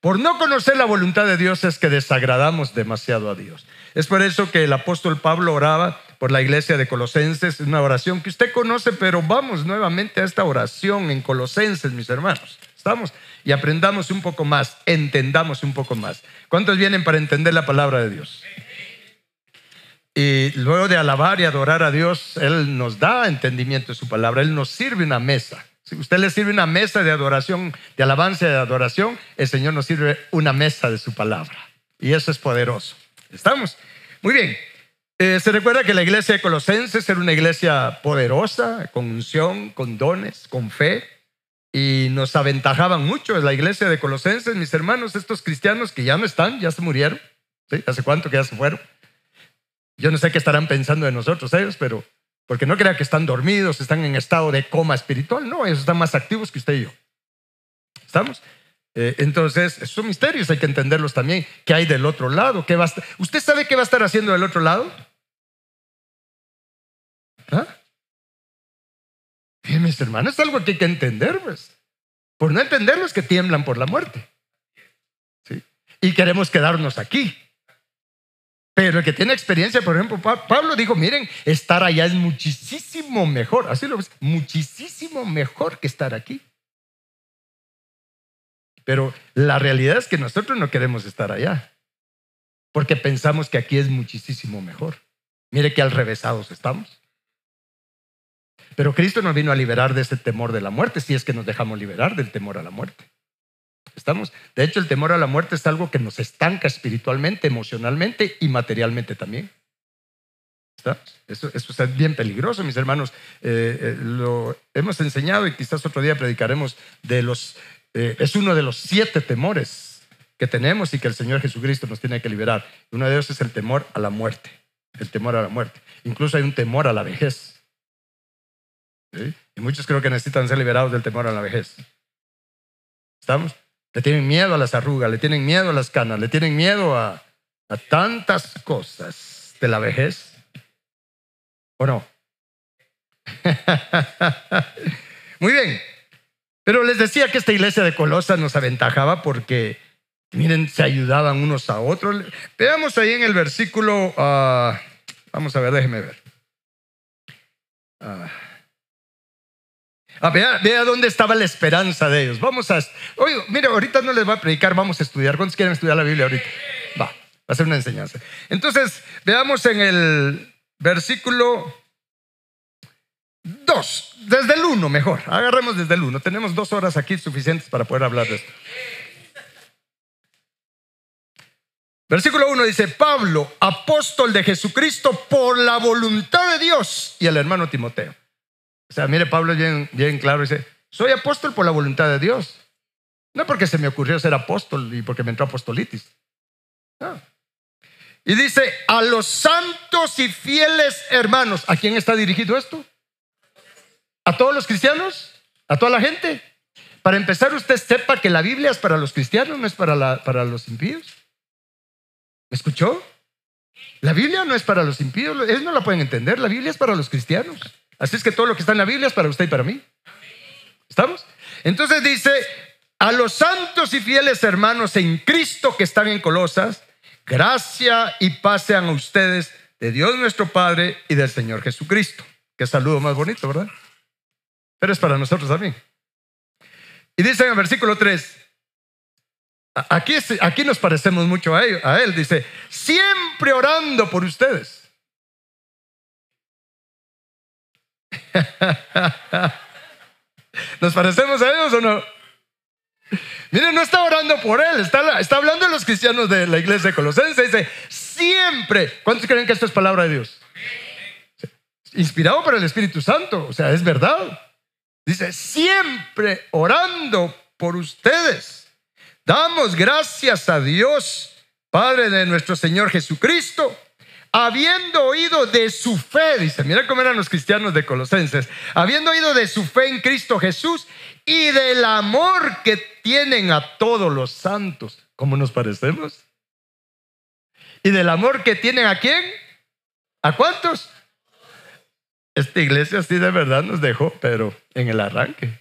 Por no conocer la voluntad de Dios es que desagradamos demasiado a Dios. Es por eso que el apóstol Pablo oraba por la iglesia de Colosenses, una oración que usted conoce, pero vamos nuevamente a esta oración en Colosenses, mis hermanos. ¿Estamos? Y aprendamos un poco más, entendamos un poco más. ¿Cuántos vienen para entender la palabra de Dios? Y luego de alabar y adorar a Dios, Él nos da entendimiento de su palabra, Él nos sirve una mesa. Si usted le sirve una mesa de adoración, de alabanza y de adoración, el Señor nos sirve una mesa de su palabra. Y eso es poderoso. ¿Estamos? Muy bien. Eh, se recuerda que la iglesia de Colosenses era una iglesia poderosa, con unción, con dones, con fe, y nos aventajaban mucho. La iglesia de Colosenses, mis hermanos, estos cristianos que ya no están, ya se murieron. ¿Hace cuánto que ya se fueron? Yo no sé qué estarán pensando de nosotros ellos, pero porque no crea que están dormidos, están en estado de coma espiritual. No, ellos están más activos que usted y yo. ¿Estamos? Eh, entonces, son misterios, hay que entenderlos también. ¿Qué hay del otro lado? ¿Qué ¿Usted sabe qué va a estar haciendo del otro lado? ¿Ah? Bien, mis hermanos, es algo que hay que entender, pues. Por no entenderlo es que tiemblan por la muerte. ¿Sí? Y queremos quedarnos aquí. Pero el que tiene experiencia, por ejemplo, Pablo dijo, miren, estar allá es muchísimo mejor. Así lo ves, muchísimo mejor que estar aquí. Pero la realidad es que nosotros no queremos estar allá, porque pensamos que aquí es muchísimo mejor. Mire que al revésados estamos. Pero Cristo nos vino a liberar de ese temor de la muerte, si es que nos dejamos liberar del temor a la muerte. Estamos, de hecho, el temor a la muerte es algo que nos estanca espiritualmente, emocionalmente y materialmente también. Eso, eso, es bien peligroso, mis hermanos. Eh, eh, lo hemos enseñado y quizás otro día predicaremos de los. Eh, es uno de los siete temores que tenemos y que el Señor Jesucristo nos tiene que liberar. Uno de ellos es el temor a la muerte. El temor a la muerte. Incluso hay un temor a la vejez. Y muchos creo que necesitan ser liberados del temor a la vejez. ¿Estamos? Le tienen miedo a las arrugas, le tienen miedo a las canas, le tienen miedo a, tantas cosas de la vejez. ¿O no? Muy bien. Pero les decía que esta iglesia de Colosas nos aventajaba porque, miren, se ayudaban unos a otros. Veamos ahí en el versículo, ah, vamos a ver, déjeme ver. Ah. Ah, vea, dónde estaba la esperanza de ellos. Vamos a. Oye, mire, ahorita no les voy a predicar, vamos a estudiar. ¿Cuántos quieren estudiar la Biblia ahorita? Va, va a ser una enseñanza. Entonces, veamos en el versículo 2, desde el 1 mejor. Agarremos desde el 1. Tenemos dos horas aquí suficientes para poder hablar de esto. Versículo 1 dice, Pablo, apóstol de Jesucristo por la voluntad de Dios y el hermano Timoteo. O sea, mire, Pablo bien, bien claro dice, soy apóstol por la voluntad de Dios. No porque se me ocurrió ser apóstol y porque me entró apostolitis. Y dice, a los santos y fieles hermanos, ¿a quién está dirigido esto? ¿A todos los cristianos? ¿A toda la gente? Para empezar, usted sepa que la Biblia es para los cristianos, no es para, para los impíos. ¿Me escuchó? La Biblia no es para los impíos, ellos no la pueden entender, la Biblia es para los cristianos. Así es que todo lo que está en la Biblia es para usted y para mí. ¿Estamos? Entonces dice, a los santos y fieles hermanos en Cristo que están en Colosas, gracia y paz sean a ustedes de Dios nuestro Padre y del Señor Jesucristo. Qué saludo más bonito, ¿verdad? Pero es para nosotros también. Y dice en el versículo 3, aquí, aquí nos parecemos mucho a él, a él, dice, siempre orando por ustedes ¿Nos parecemos a ellos o no? Miren, no está orando por él, está, está hablando de los cristianos de la iglesia de Colosense. Dice, siempre. ¿Cuántos creen que esto es palabra de Dios? Inspirado por el Espíritu Santo, o sea, es verdad. Dice, siempre orando por ustedes. Damos gracias a Dios, Padre de nuestro Señor Jesucristo habiendo oído de su fe, dice, mira cómo eran los cristianos de Colosenses, habiendo oído de su fe en Cristo Jesús y del amor que tienen a todos los santos. ¿Cómo nos parecemos? ¿Y del amor que tienen a quién? ¿A cuántos? Esta iglesia sí de verdad nos dejó, pero en el arranque.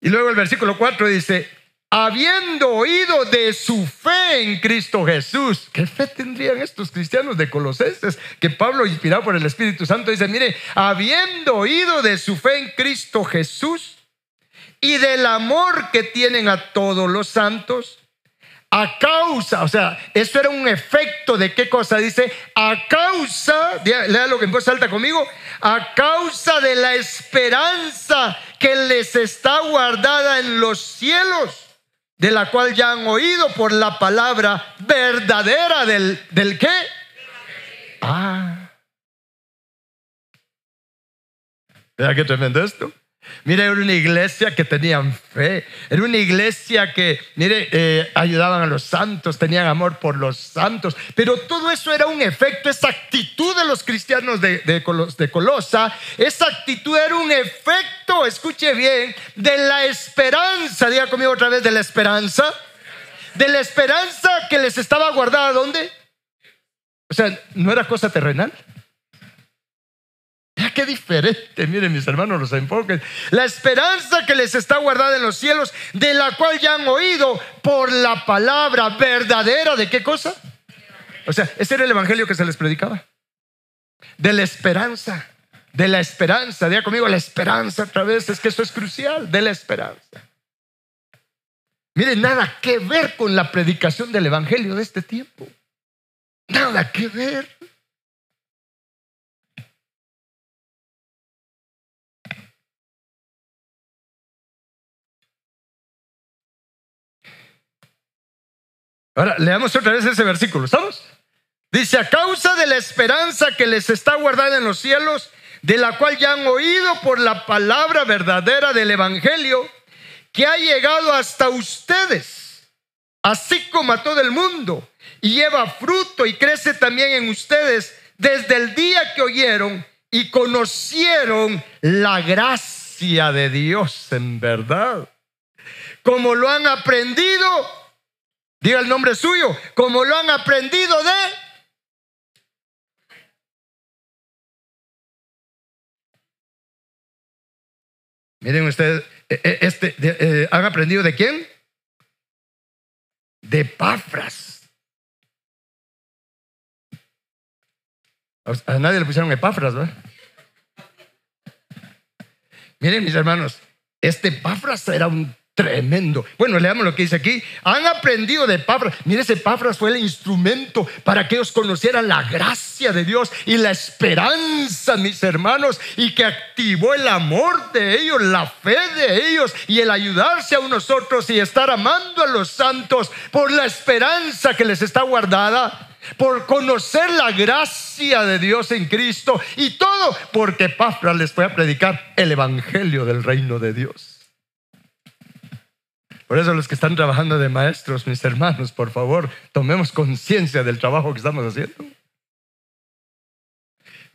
Y luego el versículo 4 dice, habiendo oído de su fe en Cristo Jesús. ¿Qué fe tendrían estos cristianos de Colosenses? Que Pablo, inspirado por el Espíritu Santo, dice, mire, habiendo oído de su fe en Cristo Jesús y del amor que tienen a todos los santos, a causa, o sea, eso era un efecto de qué cosa dice, a causa, lea lo que en voz alta conmigo, a causa de la esperanza que les está guardada en los cielos, de la cual ya han oído por la palabra verdadera del, del qué. Ah. Vea qué tremendo esto. Mire, era una iglesia que tenían fe, era una iglesia que, mire, eh, ayudaban a los santos, tenían amor por los santos, pero todo eso era un efecto, esa actitud de los cristianos de, de, de Colosa, esa actitud era un efecto, escuche bien, de la esperanza, diga conmigo otra vez, de la esperanza, de la esperanza que les estaba guardada, ¿dónde? O sea, no era cosa terrenal. Qué diferente, miren mis hermanos los enfoques. La esperanza que les está guardada en los cielos, de la cual ya han oído por la palabra verdadera de qué cosa. O sea, ese era el evangelio que se les predicaba. De la esperanza, de la esperanza. Diga conmigo, la esperanza otra vez, es que eso es crucial, de la esperanza. Miren, nada que ver con la predicación del evangelio de este tiempo. Nada que ver. Ahora, leamos otra vez ese versículo, ¿estamos? Dice, a causa de la esperanza que les está guardada en los cielos, de la cual ya han oído por la palabra verdadera del Evangelio, que ha llegado hasta ustedes, así como a todo el mundo, y lleva fruto y crece también en ustedes desde el día que oyeron y conocieron la gracia de Dios en verdad. Como lo han aprendido Diga el nombre suyo, como lo han aprendido de... Miren ustedes, eh, eh, este, eh, ¿han aprendido de quién? De Epafras. A nadie le pusieron Epafras, ¿verdad? Miren mis hermanos, este Epafras era un Tremendo. Bueno, leamos lo que dice aquí. Han aprendido de Epafras. Mire, ese Epafras fue el instrumento para que ellos conocieran la gracia de Dios y la esperanza, mis hermanos, y que activó el amor de ellos, la fe de ellos y el ayudarse a unos otros y estar amando a los santos por la esperanza que les está guardada por conocer la gracia de Dios en Cristo y todo porque Epafras les fue a predicar el evangelio del reino de Dios. Por eso los que están trabajando de maestros, mis hermanos, por favor, tomemos conciencia del trabajo que estamos haciendo.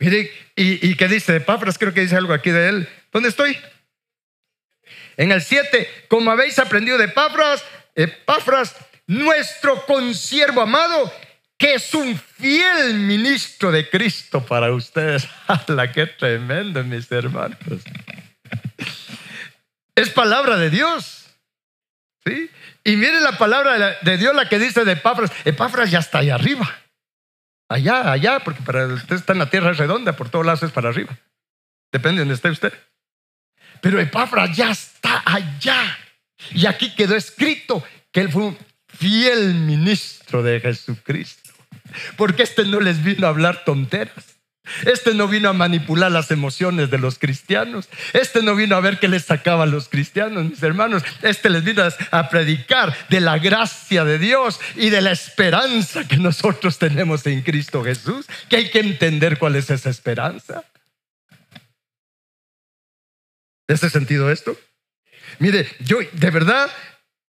Mire, ¿y, qué dice de Pafras? Creo que dice algo aquí de él. ¿Dónde estoy? En el 7, como habéis aprendido de Pafras, Epafras, nuestro consiervo amado, que es un fiel ministro de Cristo para ustedes. ¡Hala, qué tremendo, mis hermanos! Es palabra de Dios. Y miren la palabra de Dios, la que dice de Epafras. Epafras ya está allá arriba. Allá, allá, porque para usted está en la tierra redonda, por todos lados es para arriba. Depende de donde esté usted. Pero Epafras ya está allá. Y aquí quedó escrito que él fue un fiel ministro de Jesucristo. Porque este no les vino a hablar tonteras. Este no vino a manipular las emociones de los cristianos. Este no vino a ver qué les sacaba a los cristianos, mis hermanos. Este les vino a predicar de la gracia de Dios y de la esperanza que nosotros tenemos en Cristo Jesús. Que hay que entender cuál es esa esperanza. ¿Este sentido esto? Mire, yo de verdad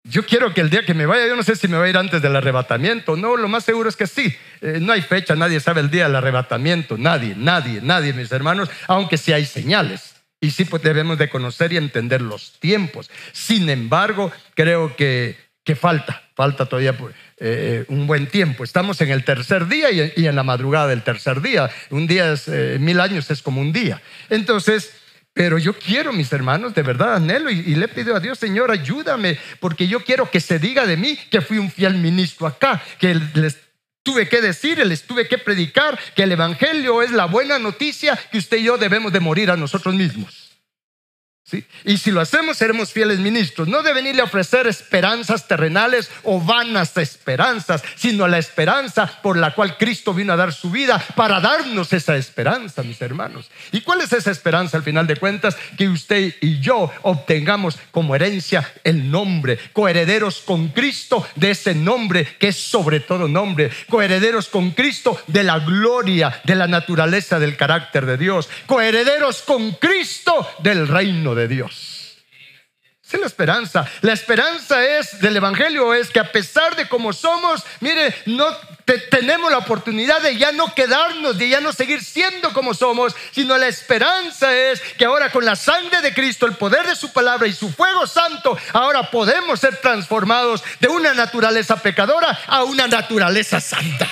yo quiero que el día que me vaya, yo no sé si me va a ir antes del arrebatamiento. No, lo más seguro es que sí. Eh, no hay fecha, nadie sabe el día del arrebatamiento. Nadie, nadie, nadie, mis hermanos, aunque sí hay señales. Y sí pues, debemos de conocer y entender los tiempos. Sin embargo, creo que, que falta, falta todavía pues, eh, un buen tiempo. Estamos en el tercer día y, en la madrugada del tercer día. Un día es, eh, mil años es como un día. Entonces, Pero yo quiero, mis hermanos, de verdad anhelo y, y, le pido a Dios, Señor, ayúdame, porque yo quiero que se diga de mí que fui un fiel ministro acá, que les tuve que decir, les tuve que predicar que el Evangelio es la buena noticia que usted y yo debemos de morir a nosotros mismos. Y si lo hacemos, seremos fieles ministros. No de venirle a ofrecer esperanzas terrenales o vanas esperanzas, sino la esperanza por la cual Cristo vino a dar su vida para darnos esa esperanza, mis hermanos. ¿Y cuál es esa esperanza al final de cuentas? Que usted y yo obtengamos como herencia el nombre, coherederos con Cristo de ese nombre que es sobre todo nombre, coherederos con Cristo de la gloria, de la naturaleza, del carácter de Dios, coherederos con Cristo del reino de Dios. Esa es la esperanza. La esperanza es del Evangelio es que a pesar de cómo somos, mire, no tenemos la oportunidad de ya no quedarnos, de ya no seguir siendo como somos, sino la esperanza es que ahora con la sangre de Cristo, el poder de su palabra y su fuego santo, ahora podemos ser transformados de una naturaleza pecadora a una naturaleza santa.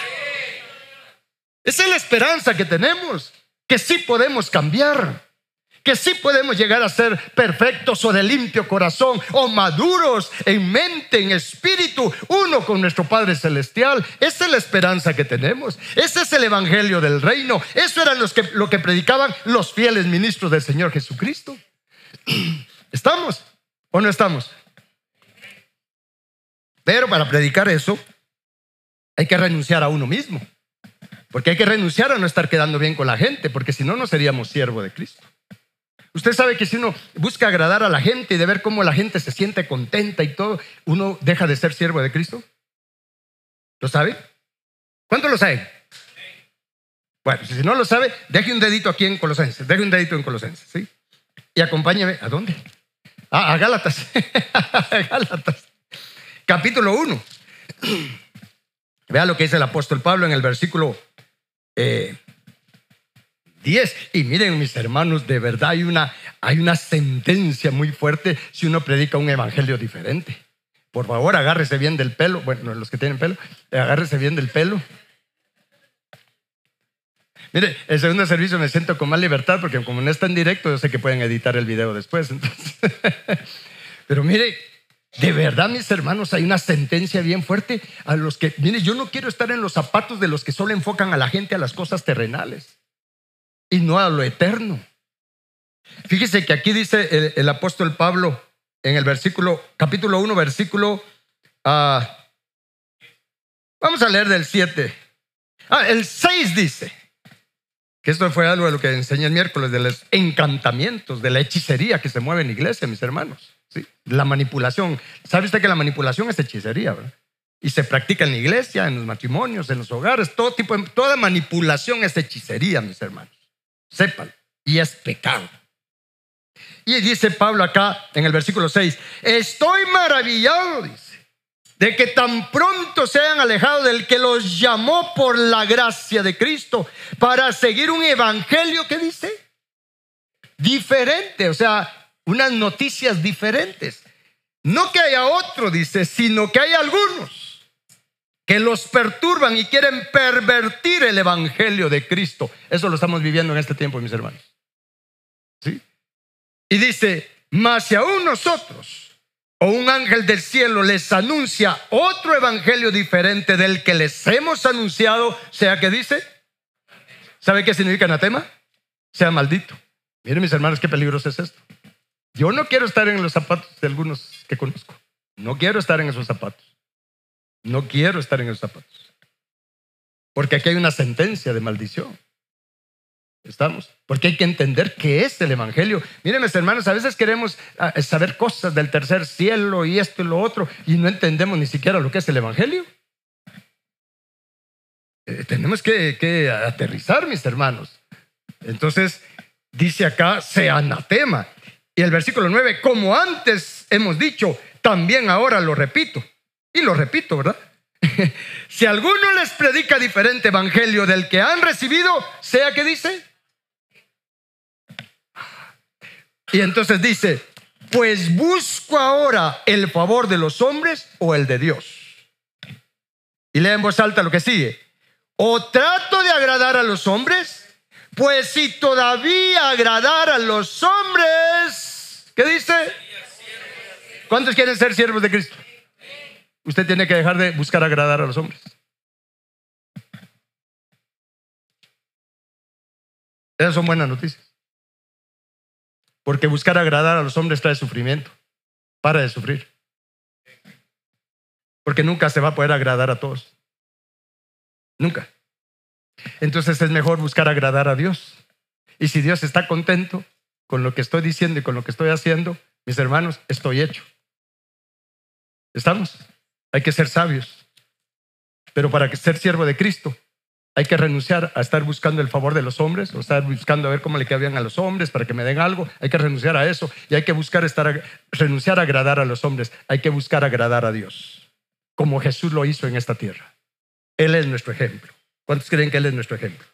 Esa es la esperanza que tenemos, que sí podemos cambiar que sí podemos llegar a ser perfectos o de limpio corazón o maduros en mente, en espíritu, uno con nuestro Padre Celestial. Esa es la esperanza que tenemos. Ese es el Evangelio del Reino. Eso era los que, lo que predicaban los fieles ministros del Señor Jesucristo. ¿Estamos o no estamos? Pero para predicar eso hay que renunciar a uno mismo. Porque hay que renunciar a no estar quedando bien con la gente, porque si no, no seríamos siervo de Cristo. Usted sabe que si uno busca agradar a la gente y de ver cómo la gente se siente contenta y todo, uno deja de ser siervo de Cristo. ¿Lo sabe? ¿Cuánto lo sabe? Bueno, si no lo sabe, deje un dedito aquí en Colosenses, deje un dedito en Colosenses, ¿sí? Y acompáñeme, ¿a dónde? Ah, a Gálatas, a Gálatas, capítulo 1. Vea lo que dice el apóstol Pablo en el versículo eh, 10. Y miren mis hermanos, de verdad hay una, hay una sentencia muy fuerte si uno predica un evangelio diferente. Por favor, agárrese bien del pelo. Bueno, los que tienen pelo, agárrese bien del pelo. Mire, el segundo servicio me siento con más libertad porque como no está en directo, yo sé que pueden editar el video después. Pero mire, de verdad, mis hermanos, hay una sentencia bien fuerte a los que, mire, yo no quiero estar en los zapatos de los que solo enfocan a la gente a las cosas terrenales y no a lo eterno. Fíjese que aquí dice el, apóstol Pablo en el versículo, capítulo 1, versículo, ah, vamos a leer del 7. Ah, el 6 dice, que esto fue algo de lo que enseñé el miércoles, de los encantamientos, de la hechicería que se mueve en la iglesia, mis hermanos. La manipulación. ¿Sabe usted que la manipulación es hechicería? ¿verdad? Y se practica en la iglesia, en los matrimonios, en los hogares, todo tipo, toda manipulación es hechicería, mis hermanos. Sépanlo. Y es pecado. Y dice Pablo acá en el versículo 6, estoy maravillado, dice, de que tan pronto se hayan alejado del que los llamó por la gracia de Cristo para seguir un evangelio que dice diferente, o sea, unas noticias diferentes. No que haya otro, dice, sino que hay algunos que los perturban y quieren pervertir el evangelio de Cristo. Eso lo estamos viviendo en este tiempo, mis hermanos. ¿Sí? Y dice, mas si aún nosotros o un ángel del cielo les anuncia otro evangelio diferente del que les hemos anunciado, sea que dice, ¿sabe qué significa anatema? Sea maldito. Miren mis hermanos, qué peligroso es esto. Yo no quiero estar en los zapatos de algunos que conozco. No quiero estar en esos zapatos. No quiero estar en esos zapatos. Porque aquí hay una sentencia de maldición. ¿Estamos? Porque hay que entender qué es el Evangelio. Miren, mis hermanos, a veces queremos ah, saber cosas del tercer cielo y esto y lo otro y no entendemos ni siquiera lo que es el Evangelio. Eh, tenemos que, que aterrizar, mis hermanos. Entonces, dice acá, se anatema. Y el versículo 9, como antes hemos dicho, también ahora lo repito. Y lo repito, ¿verdad? si alguno les predica diferente evangelio del que han recibido, sea que dice. Y entonces dice, pues busco ahora el favor de los hombres o el de Dios. Y lee en voz alta lo que sigue. O trato de agradar a los hombres, Pues si todavía agradar a los hombres, ¿qué dice? ¿Cuántos quieren ser siervos de Cristo? Usted tiene que dejar de buscar agradar a los hombres. Esas son buenas noticias. Porque buscar agradar a los hombres trae sufrimiento. Para de sufrir. Porque nunca se va a poder agradar a todos. Nunca. Entonces es mejor buscar agradar a Dios. Y si Dios está contento con lo que estoy diciendo y con lo que estoy haciendo, mis hermanos, estoy hecho. ¿Estamos? Hay que ser sabios. Pero para ser siervo de Cristo, hay que renunciar a estar buscando el favor de los hombres o estar buscando a ver cómo le quedan a los hombres para que me den algo. Hay que renunciar a eso y hay que buscar estar, renunciar a agradar a los hombres. Hay que buscar agradar a Dios, como Jesús lo hizo en esta tierra. Él es nuestro ejemplo. ¿Cuántos creen que Él es nuestro ejemplo?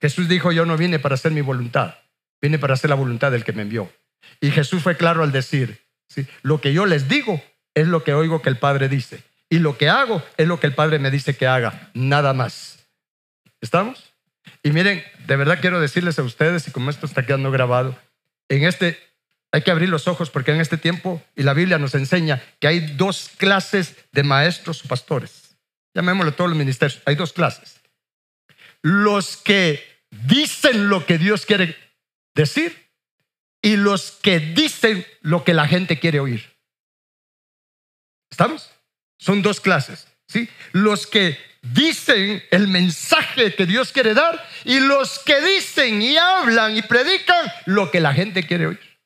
Jesús dijo, yo no vine para hacer mi voluntad, vine para hacer la voluntad del que me envió. Y Jesús fue claro al decir, ¿sí? lo que yo les digo es lo que oigo que el Padre dice. Y lo que hago es lo que el Padre me dice que haga, nada más. ¿Estamos? Y miren, de verdad quiero decirles a ustedes, y como esto está quedando grabado, en este hay que abrir los ojos porque en este tiempo, y la Biblia nos enseña que hay dos clases de maestros o pastores. Llamémoslo todos los ministerios. Hay dos clases. Los que dicen lo que Dios quiere decir y los que dicen lo que la gente quiere oír. ¿Estamos? Son dos clases. ¿sí? Los que dicen el mensaje que Dios quiere dar y los que dicen y hablan y predican lo que la gente quiere oír.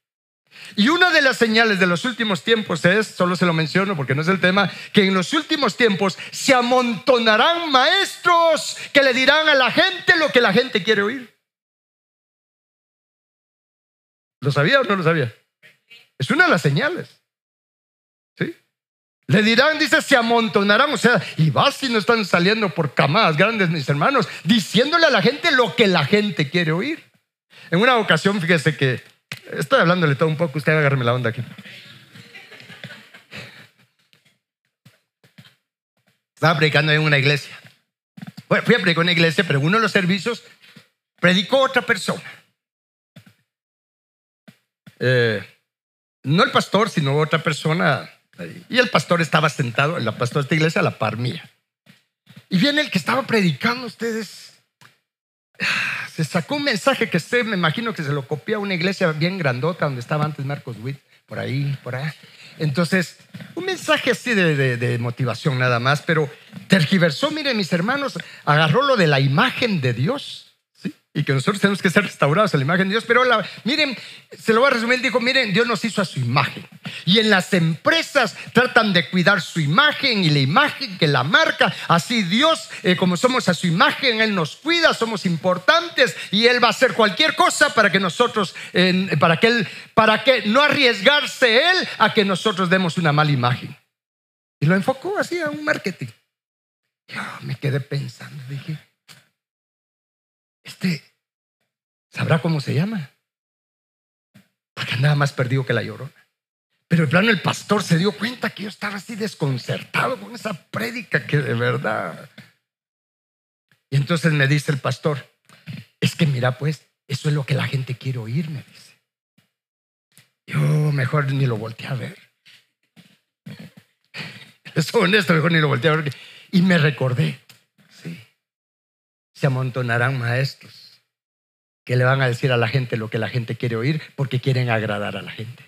Y una de las señales de los últimos tiempos es, solo se lo menciono porque no es el tema, que en los últimos tiempos se amontonarán maestros que le dirán a la gente lo que la gente quiere oír. ¿Lo sabía o no lo sabía? Es una de las señales. Le dirán, dice, se amontonarán, o sea, y vas si no están saliendo por camadas grandes, mis hermanos, diciéndole a la gente lo que la gente quiere oír. En una ocasión, fíjese que estoy hablándole todo un poco, usted agárreme la onda aquí. Estaba predicando en una iglesia. Bueno, fui a predicar en una iglesia, pero uno de los servicios predicó otra persona. Eh, no el pastor, sino otra persona y el pastor estaba sentado, el pastor de esta iglesia, a la par mía. Y viene el que estaba predicando, ustedes. Se sacó un mensaje que usted me imagino que se lo copió a una iglesia bien grandota donde estaba antes Marcos Witt, por ahí, por allá. Entonces, un mensaje así de, de, motivación nada más, pero tergiversó, miren mis hermanos, agarró lo de la imagen de Dios y que nosotros tenemos que ser restaurados a la imagen de Dios. Pero miren, se lo voy a resumir, dijo, miren, Dios nos hizo a su imagen. Y en las empresas tratan de cuidar su imagen y la imagen que la marca. Así Dios, eh, como somos a su imagen, Él nos cuida, somos importantes y Él va a hacer cualquier cosa para que nosotros, para que Él, para que no arriesgarse Él a que nosotros demos una mala imagen. Y lo enfocó así a un marketing. Yo me quedé pensando, dije, este, ¿sabrá cómo se llama? Porque andaba más perdido que la llorona. Pero en plano el pastor se dio cuenta que yo estaba así desconcertado con esa prédica que de verdad. Y entonces me dice el pastor, es que mira pues, eso es lo que la gente quiere oír, me dice. Yo mejor ni lo volteé a ver. Eso honesto, mejor ni lo volteé a ver. Y me recordé, se amontonarán maestros que le van a decir a la gente lo que la gente quiere oír porque quieren agradar a la gente.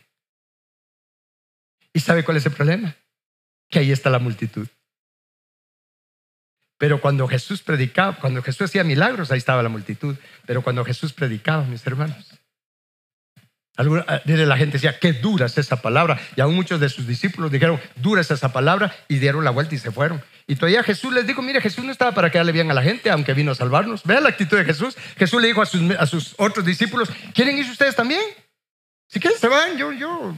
¿Y sabe cuál es el problema? Que ahí está la multitud. Pero cuando Jesús predicaba, cuando Jesús hacía milagros, ahí estaba la multitud. Pero cuando Jesús predicaba, mis hermanos, Ah, la gente decía, qué dura es esa palabra. Y aún muchos de sus discípulos dijeron, dura es esa palabra, y dieron la vuelta y se fueron. Y todavía Jesús les dijo, mire, Jesús no estaba para quedarle bien a la gente, aunque vino a salvarnos. Vean la actitud de Jesús. Jesús le dijo a sus, a sus otros discípulos, ¿quieren ir ustedes también? Si quieren, se van. Yo, yo,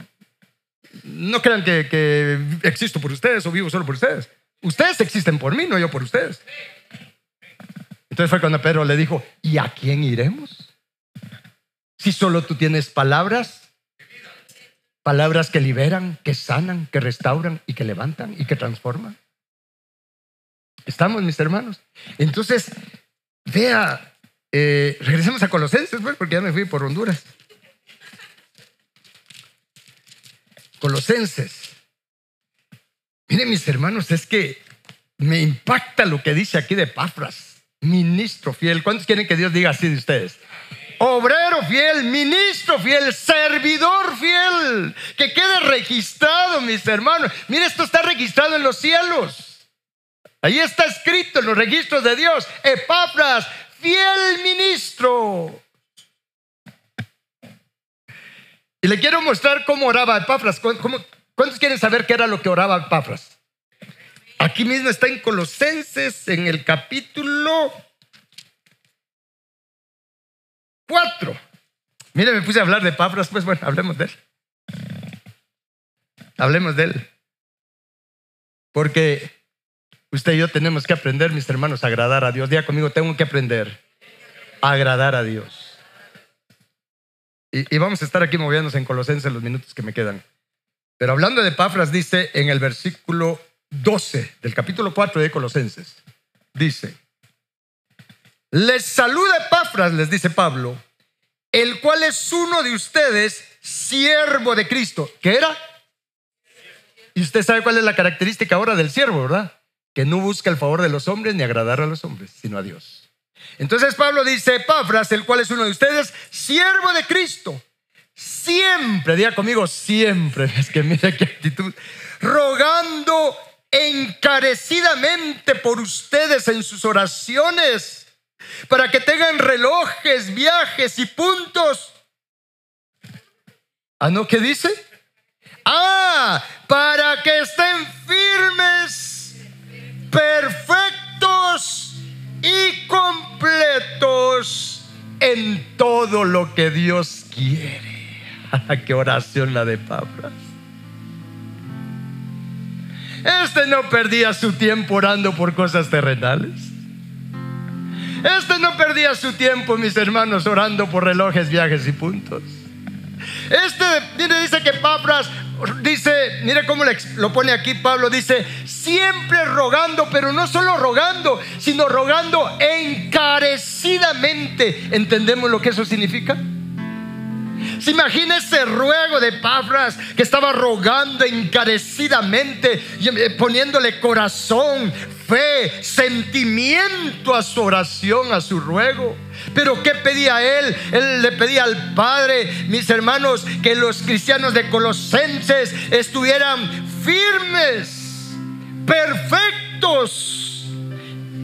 no crean que, que existo por ustedes o vivo solo por ustedes. Ustedes existen por mí, no yo por ustedes. Entonces fue cuando Pedro le dijo, ¿y a quién iremos? Si solo tú tienes palabras, palabras que liberan, que sanan, que restauran y que levantan y que transforman. Estamos, mis hermanos. Entonces, vea, Eh, regresemos a Colosenses, pues, porque ya me fui por Honduras. Colosenses. Miren, mis hermanos, es que me impacta lo que dice aquí de Pafras, ministro fiel. ¿Cuántos quieren que Dios diga así de ustedes? Obrero fiel, ministro fiel, servidor fiel, que quede registrado, mis hermanos. Mire, esto está registrado en los cielos. Ahí está escrito en los registros de Dios. Epafras, fiel ministro. Y le quiero mostrar cómo oraba Epafras. ¿Cuántos quieren saber qué era lo que oraba Epafras? Aquí mismo está en Colosenses, en el capítulo 4. Mire, me puse a hablar de Epafras, pues bueno, hablemos de él. Hablemos de él. Porque usted y yo tenemos que aprender, mis hermanos, a agradar a Dios. Diga conmigo, tengo que aprender a agradar a Dios. Y, vamos a estar aquí moviéndose en Colosenses los minutos que me quedan. Pero hablando de Pafras, dice en el versículo 12 del capítulo 4 de Colosenses, dice, les saluda Pafras, les dice Pablo, el cual es uno de ustedes, siervo de Cristo. ¿Qué era? Y usted sabe cuál es la característica ahora del siervo, ¿verdad? Que no busca el favor de los hombres ni agradar a los hombres, sino a Dios. Entonces Pablo dice, Pafras, el cual es uno de ustedes, siervo de Cristo, siempre, diga conmigo, siempre, es que mira qué actitud, rogando encarecidamente por ustedes en sus oraciones, para que tengan relojes, viajes y puntos. ¿Ah, no? ¿Qué dice? Ah, para que estén firmes, perfectos y completos en todo lo que Dios quiere. ¡Qué oración la de Pabras! Este no perdía su tiempo orando por cosas terrenales. Este no perdía su tiempo, mis hermanos, orando por relojes, viajes y puntos. Este, dice que Pabras dice, mire cómo lo pone aquí Pablo, dice, siempre rogando, pero no solo rogando, sino rogando encarecidamente. ¿Entendemos lo que eso significa? Se imagina ese ruego de Pafras que estaba rogando encarecidamente, eh, poniéndole corazón, fe, sentimiento a su oración, a su ruego. Pero ¿qué pedía él? Él le pedía al Padre, mis hermanos, que los cristianos de Colosenses estuvieran firmes, perfectos.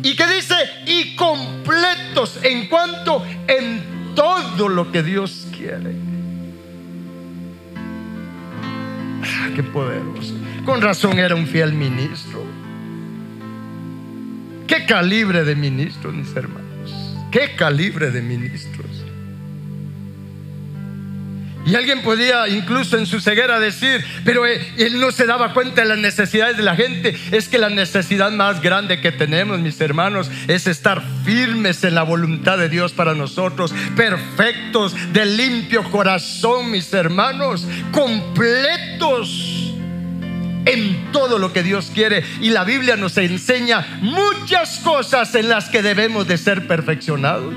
¿Y qué dice? Y completos en cuanto en todo lo que Dios quiere. Ah, qué poderoso. Con razón era un fiel ministro. Calibre de ministro, mis hermanos. Qué calibre de ministros. Y alguien podía incluso en su ceguera decir, pero eh, él no se daba cuenta de las necesidades de la gente. Es que la necesidad más grande que tenemos, mis hermanos, es estar firmes en la voluntad de Dios para nosotros, perfectos, de limpio corazón, mis hermanos, completos en todo lo que Dios quiere. Y la Biblia nos enseña muchas cosas en las que debemos de ser perfeccionados.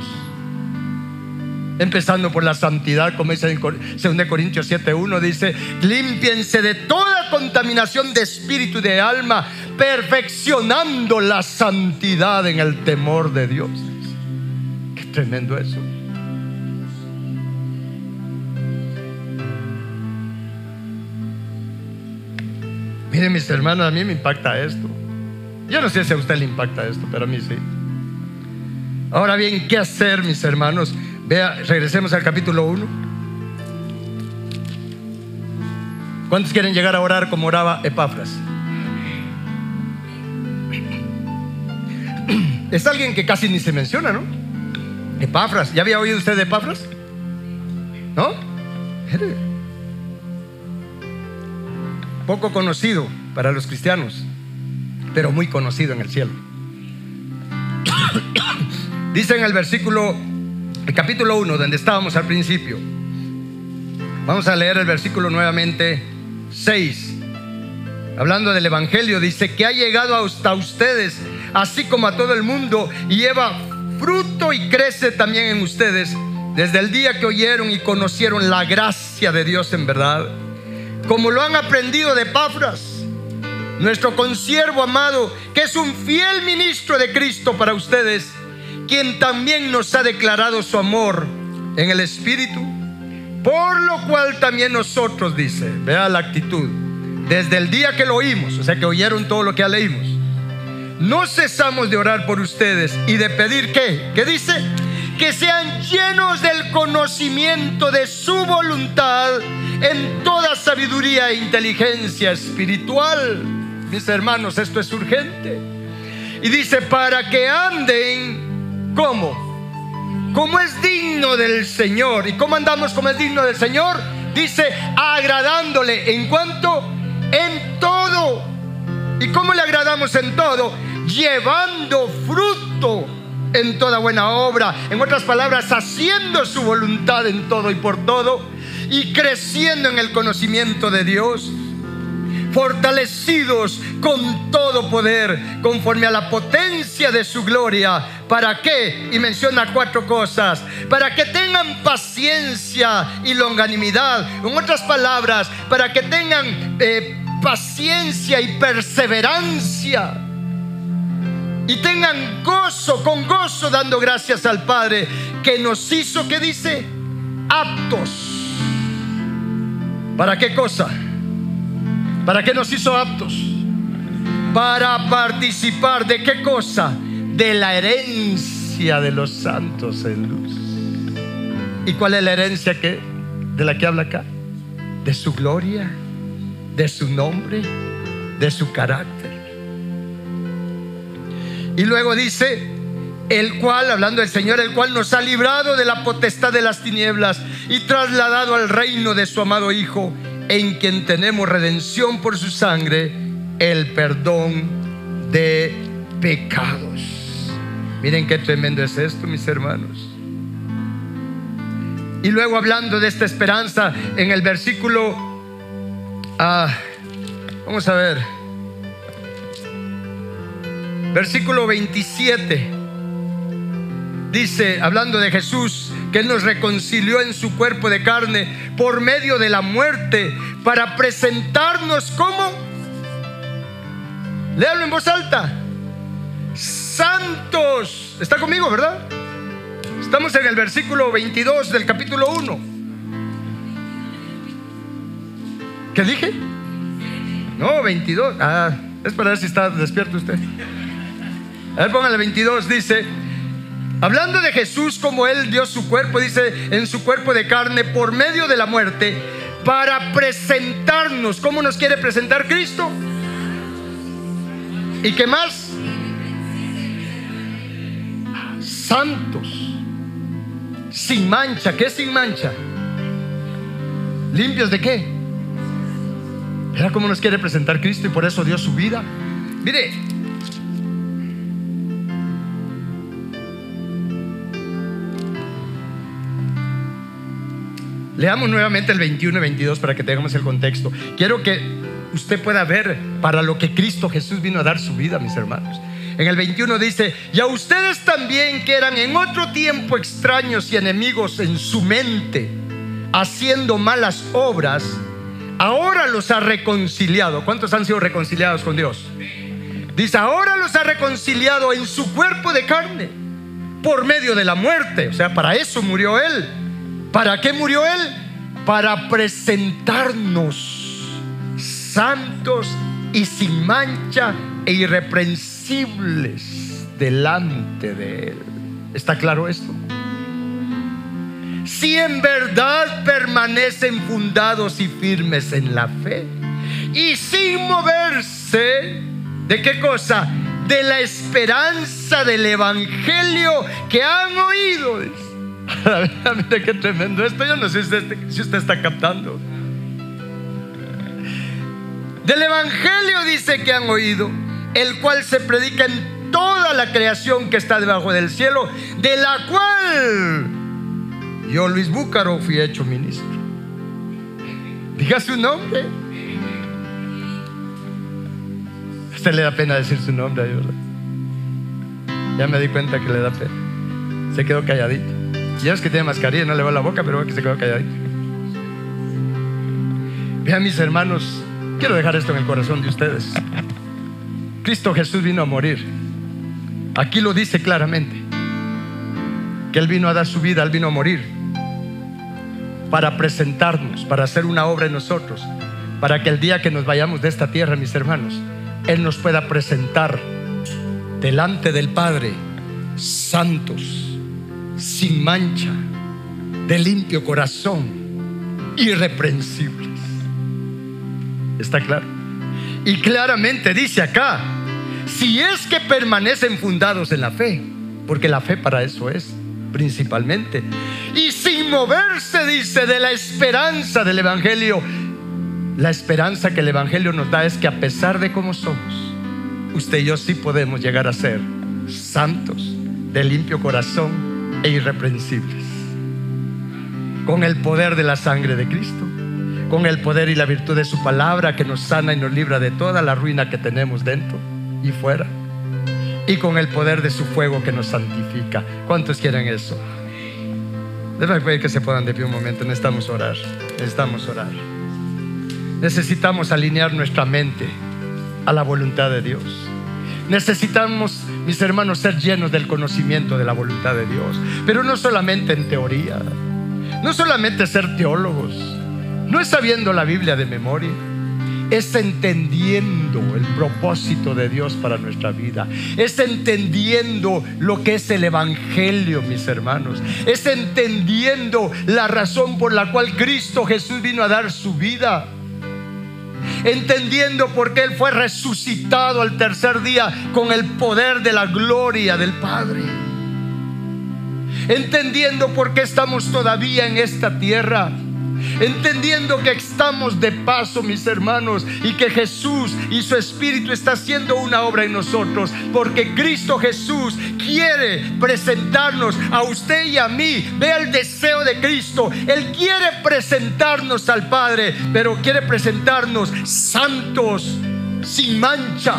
Empezando por la santidad, como dice en 2 Corintios 7:1, dice, límpiense de toda contaminación de espíritu y de alma, perfeccionando la santidad en el temor de Dios. Qué tremendo eso. Miren mis hermanos, a mí me impacta esto. Yo no sé si a usted le impacta esto, pero a mí sí. Ahora bien, ¿qué hacer, mis hermanos? Vea, regresemos al capítulo 1. ¿Cuántos quieren llegar a orar como oraba Epafras? Es alguien que casi ni se menciona, ¿no? Epafras. ¿Ya había oído usted de Epafras? ¿No? Poco conocido para los cristianos, pero muy conocido en el cielo. Dice en el versículo, el capítulo 1, donde estábamos al principio. Vamos a leer el versículo nuevamente 6. Hablando del Evangelio, dice que ha llegado hasta ustedes, así como a todo el mundo, y lleva fruto y crece también en ustedes desde el día que oyeron y conocieron la gracia de Dios en verdad, como lo han aprendido de Pafras, nuestro consiervo amado, que es un fiel ministro de Cristo para ustedes, quien también nos ha declarado su amor en el Espíritu, por lo cual también nosotros, dice, vea la actitud, desde el día que lo oímos, o sea que oyeron todo lo que ya leímos, no cesamos de orar por ustedes y de pedir qué, ¿qué dice? Que sean llenos del conocimiento de su voluntad en toda sabiduría e inteligencia espiritual. Mis hermanos, esto es urgente. Y dice, para que anden como como es digno del Señor. ¿Y cómo andamos como es digno del Señor? Dice, agradándole en cuanto en todo. ¿Y cómo le agradamos en todo? Llevando fruto en toda buena obra. En otras palabras, haciendo su voluntad en todo y por todo. Y creciendo en el conocimiento de Dios fortalecidos con todo poder, conforme a la potencia de su gloria. ¿Para qué? Y menciona cuatro cosas. Para que tengan paciencia y longanimidad. En otras palabras, para que tengan eh, paciencia y perseverancia. Y tengan gozo, con gozo, dando gracias al Padre que nos hizo, ¿qué dice? Aptos. ¿Para qué cosa? ¿Para qué nos hizo aptos? Para participar de qué cosa? De la herencia de los santos en luz. ¿Y cuál es la herencia que, de la que habla acá? De su gloria, de su nombre, de su carácter. Y luego dice, el cual, hablando del Señor, el cual nos ha librado de la potestad de las tinieblas y trasladado al reino de su amado Hijo en quien tenemos redención por su sangre, el perdón de pecados. Miren qué tremendo es esto, mis hermanos. Y luego hablando de esta esperanza en el versículo, ah, vamos a ver, versículo 27, dice, hablando de Jesús, que Él nos reconcilió en su cuerpo de carne por medio de la muerte para presentarnos como, léalo en voz alta, santos. ¿Está conmigo, verdad? Estamos en el versículo 22 del capítulo 1. ¿Qué dije? No, 22. Ah, es para ver si está despierto usted. A ver, póngale 22, dice, Hablando de Jesús como Él dio su cuerpo, dice, en su cuerpo de carne por medio de la muerte, para presentarnos. ¿Cómo nos quiere presentar Cristo? ¿Y qué más? Santos. Sin mancha. ¿Qué sin mancha? ¿Limpios de qué? Era cómo nos quiere presentar Cristo y por eso dio su vida. Mire, Leamos nuevamente el 21 y 22 para que tengamos el contexto. Quiero que usted pueda ver para lo que Cristo Jesús vino a dar su vida, mis hermanos. En el 21 dice, y a ustedes también que eran en otro tiempo extraños y enemigos en su mente, haciendo malas obras, ahora los ha reconciliado. ¿Cuántos han sido reconciliados con Dios? Dice, ahora los ha reconciliado en su cuerpo de carne, por medio de la muerte. O sea, para eso murió Él ¿Para qué murió Él? Para presentarnos santos y sin mancha e irreprensibles delante de Él. ¿Está claro esto? Si en verdad permanecen fundados y firmes en la fe y sin moverse, ¿de qué cosa? De la esperanza del Evangelio que han oído. Mira qué tremendo esto. Yo no sé si usted, está captando. Del Evangelio dice que han oído, el cual se predica en toda la creación que está debajo del cielo, de la cual yo, Luis Búcaro, fui hecho ministro. Diga su nombre. A usted le da pena decir su nombre, Ya me di cuenta que le da pena. Se quedó calladito. Ya es que tiene mascarilla, no le va la boca, pero que se quedó calladito. Vean mis hermanos, quiero dejar esto en el corazón de ustedes. Cristo Jesús vino a morir. Aquí lo dice claramente. Que Él vino a dar su vida, Él vino a morir. Para presentarnos, para hacer una obra en nosotros. Para que el día que nos vayamos de esta tierra, mis hermanos, Él nos pueda presentar delante del Padre santos, sin mancha, de limpio corazón, irreprensibles. ¿Está claro? Y claramente dice acá, si es que permanecen fundados en la fe, porque la fe para eso es, principalmente, y sin moverse, dice, de la esperanza del Evangelio, la esperanza que el Evangelio nos da es que a pesar de cómo somos, usted y yo sí podemos llegar a ser santos, de limpio corazón e irreprensibles. Con el poder de la sangre de Cristo, con el poder y la virtud de su palabra que nos sana y nos libra de toda la ruina que tenemos dentro y fuera. Y con el poder de su fuego que nos santifica. ¿Cuántos quieren eso? Déjame pedir que se puedan de pie un momento. Necesitamos orar. Necesitamos orar. Necesitamos alinear nuestra mente a la voluntad de Dios. Necesitamos, mis hermanos, ser llenos del conocimiento de la voluntad de Dios. Pero no solamente en teoría. No solamente ser teólogos. No es sabiendo la Biblia de memoria. Es entendiendo el propósito de Dios para nuestra vida. Es entendiendo lo que es el Evangelio, mis hermanos. Es entendiendo la razón por la cual Cristo Jesús vino a dar su vida entendiendo por qué Él fue resucitado al tercer día con el poder de la gloria del Padre. Entendiendo por qué estamos todavía en esta tierra entendiendo que estamos de paso, mis hermanos, y que Jesús y su Espíritu está haciendo una obra en nosotros, porque Cristo Jesús quiere presentarnos a usted y a mí. Vea el deseo de Cristo. Él quiere presentarnos al Padre, pero quiere presentarnos santos, sin mancha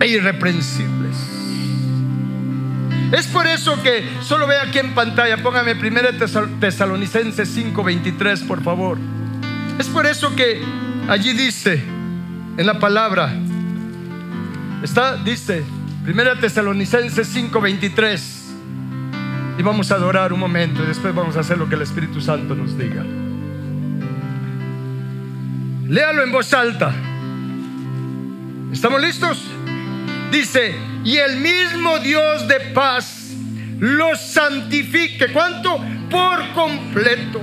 e irreprensibles. Es por eso que solo ve aquí en pantalla, póngame 1 Tesalonicenses 5:23, por favor. Es por eso que allí dice en la palabra, está, dice 1 Tesalonicenses 5:23. Y vamos a adorar un momento y después vamos a hacer lo que el Espíritu Santo nos diga. Léalo en voz alta. ¿Estamos listos? Dice, y el mismo Dios de paz los santifique. ¿Cuánto? Por completo.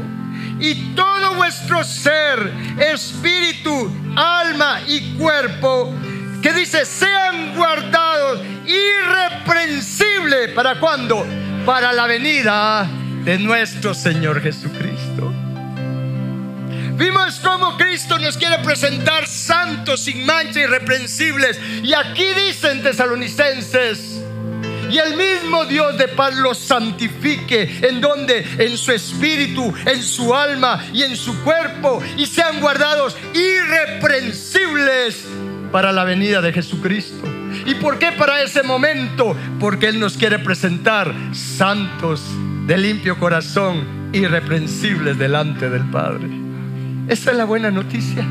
Y todo vuestro ser, espíritu, alma y cuerpo, que dice, sean guardados irreprensibles. ¿Para cuándo? Para la venida de nuestro Señor Jesucristo. Vimos cómo Cristo nos quiere presentar santos, sin mancha, irreprensibles. Y aquí dicen tesalonicenses, y el mismo Dios de paz los santifique. ¿En donde En su espíritu, en su alma y en su cuerpo. Y sean guardados irreprensibles para la venida de Jesucristo. ¿Y por qué para ese momento? Porque Él nos quiere presentar santos, de limpio corazón, irreprensibles delante del Padre. Esa es la buena noticia.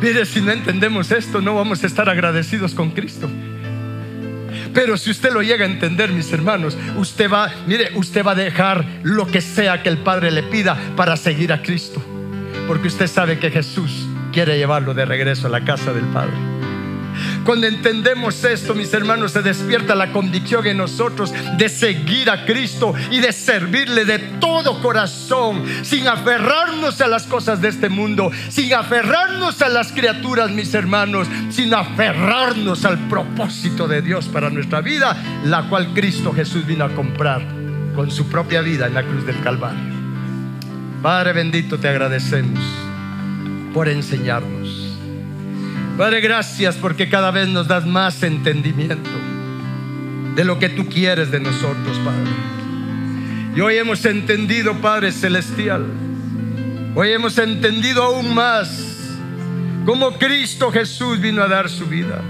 Mire, si no entendemos esto, no vamos a estar agradecidos con Cristo. Pero si usted lo llega a entender, mis hermanos, usted va, mire, usted va a dejar lo que sea que el Padre le pida para seguir a Cristo. Porque usted sabe que Jesús quiere llevarlo de regreso a la casa del Padre. Cuando entendemos esto, mis hermanos, se despierta la convicción en nosotros de seguir a Cristo y de servirle de todo corazón, sin aferrarnos a las cosas de este mundo, sin aferrarnos a las criaturas, mis hermanos, sin aferrarnos al propósito de Dios para nuestra vida, la cual Cristo Jesús vino a comprar con su propia vida en la cruz del Calvario. Padre bendito, te agradecemos por enseñarnos. Padre, gracias porque cada vez nos das más entendimiento de lo que tú quieres de nosotros, Padre. Y hoy hemos entendido, Padre Celestial, hoy hemos entendido aún más cómo Cristo Jesús vino a dar su vida,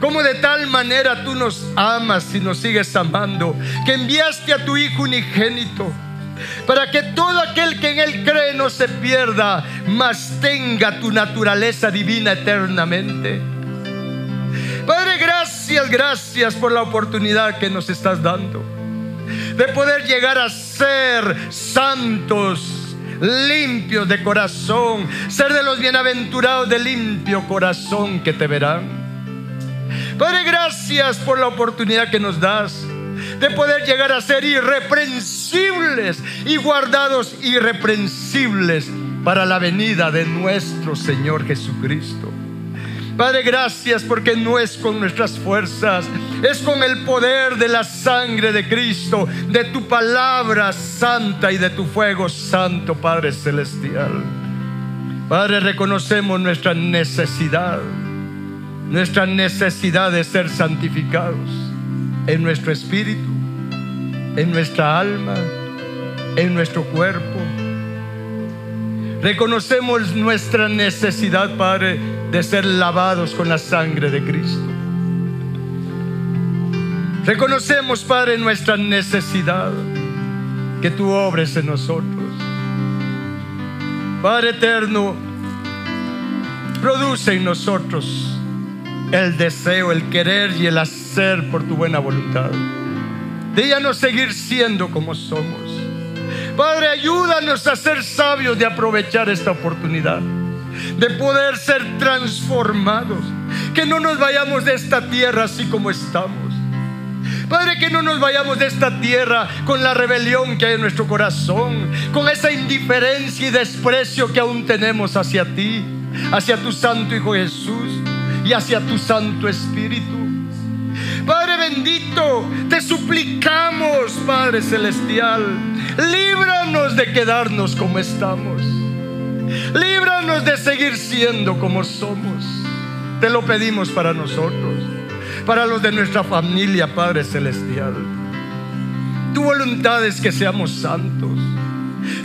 Como de tal manera tú nos amas y nos sigues amando, que enviaste a tu Hijo unigénito, para que todo aquel que en Él cree no se pierda, mas tenga tu naturaleza divina eternamente. Padre, gracias, gracias por la oportunidad que nos estás dando de poder llegar a ser santos, limpios de corazón, ser de los bienaventurados de limpio corazón que te verán. Padre, gracias por la oportunidad que nos das de poder llegar a ser irreprensibles y guardados irreprensibles para la venida de nuestro Señor Jesucristo. Padre, gracias porque no es con nuestras fuerzas, es con el poder de la sangre de Cristo, de tu palabra santa y de tu fuego santo, Padre Celestial. Padre, reconocemos nuestra necesidad, nuestra necesidad de ser santificados en nuestro espíritu, en nuestra alma, en nuestro cuerpo Reconocemos nuestra necesidad, Padre, de ser lavados con la sangre de Cristo. Reconocemos, Padre, nuestra necesidad que tú obres en nosotros. Padre eterno, produce en nosotros el deseo, el querer y el hacer por tu buena voluntad. No seguir siendo como somos Padre, ayúdanos a ser sabios de aprovechar esta oportunidad, de poder ser transformados, que no nos vayamos de esta tierra así como estamos. Padre, que no nos vayamos de esta tierra con la rebelión que hay en nuestro corazón, con esa indiferencia y desprecio que aún tenemos hacia ti, hacia tu Santo Hijo Jesús y hacia tu Santo Espíritu. Bendito, te suplicamos, Padre Celestial, líbranos de quedarnos como estamos. Líbranos de seguir siendo como somos. Te lo pedimos para nosotros, para los de nuestra familia, Padre Celestial. Tu voluntad es que seamos santos.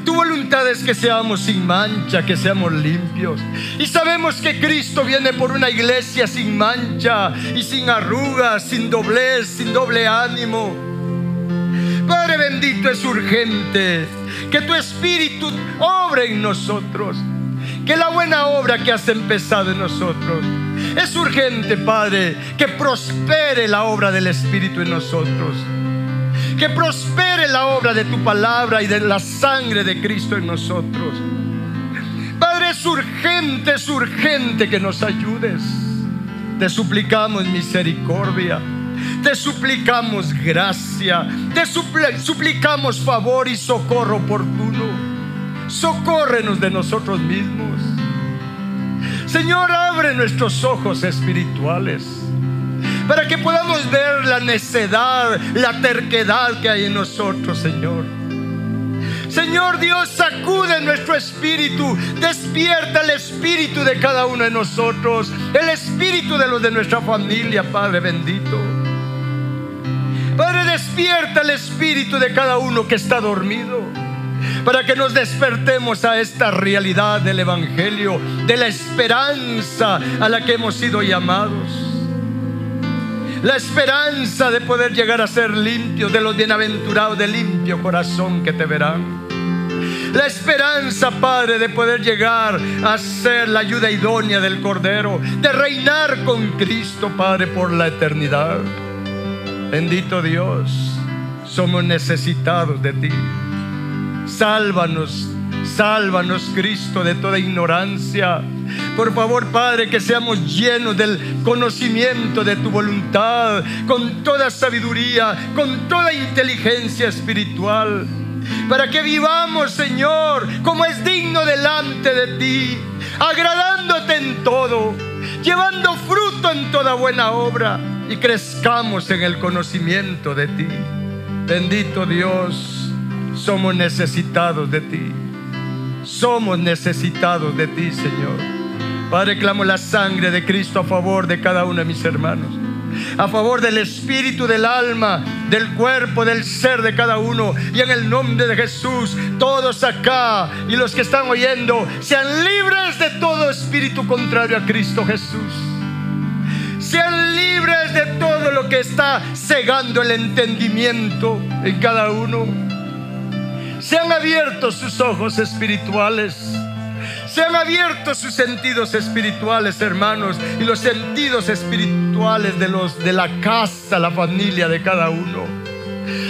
Tu voluntad es que seamos sin mancha, que seamos limpios. Y sabemos que Cristo viene por una iglesia sin mancha y sin arrugas, sin doblez, sin doble ánimo. Padre bendito, es urgente que tu Espíritu obre en nosotros. Que la buena obra que has empezado en nosotros. Es urgente, Padre, que prospere la obra del Espíritu en nosotros que prospere la obra de tu palabra y de la sangre de Cristo en nosotros. Padre, es urgente, es urgente que nos ayudes. Te suplicamos misericordia. Te suplicamos gracia. Te suplicamos favor y socorro oportuno. Socórrenos de nosotros mismos. Señor, abre nuestros ojos espirituales para que podamos ver la necedad, la terquedad que hay en nosotros, Señor. Señor Dios, sacude nuestro espíritu, despierta el espíritu de cada uno de nosotros, el espíritu de los de nuestra familia, Padre bendito. Padre, despierta el espíritu de cada uno que está dormido, para que nos despertemos a esta realidad del Evangelio, de la esperanza a la que hemos sido llamados la esperanza de poder llegar a ser limpios, de los bienaventurados de limpio corazón que te verán. La esperanza, Padre, de poder llegar a ser la ayuda idónea del Cordero, de reinar con Cristo, Padre, por la eternidad. Bendito Dios, somos necesitados de ti. Sálvanos, sálvanos, Cristo, de toda ignorancia por favor, Padre, que seamos llenos del conocimiento de tu voluntad, con toda sabiduría, con toda inteligencia espiritual, para que vivamos, Señor, como es digno delante de ti, agradándote en todo, llevando fruto en toda buena obra y crezcamos en el conocimiento de ti. Bendito Dios, somos necesitados de ti. Somos necesitados de ti, Señor. Padre, clamo la sangre de Cristo a favor de cada uno de mis hermanos. A favor del espíritu, del alma, del cuerpo, del ser de cada uno. Y en el nombre de Jesús, todos acá y los que están oyendo, sean libres de todo espíritu contrario a Cristo Jesús. sean libres de todo lo que está cegando el entendimiento en cada uno. Sean abiertos sus ojos espirituales. Sean abiertos sus sentidos espirituales, hermanos, y los sentidos espirituales de los de la casa, la familia de cada uno.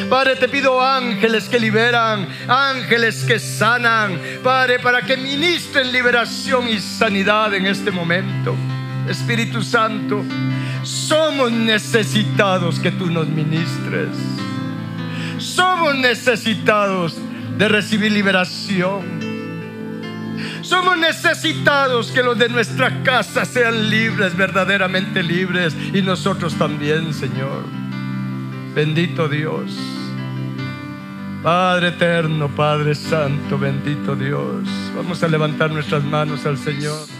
Padre, te pido ángeles que liberan, ángeles que sanan, Padre, para que ministren liberación y sanidad en este momento. Espíritu Santo, somos necesitados que tú nos ministres. Somos necesitados de recibir liberación. Somos necesitados que los de nuestra casa sean libres, verdaderamente libres, y nosotros también, Señor. Bendito Dios. Padre eterno, Padre Santo, bendito Dios. Vamos a levantar nuestras manos al Señor.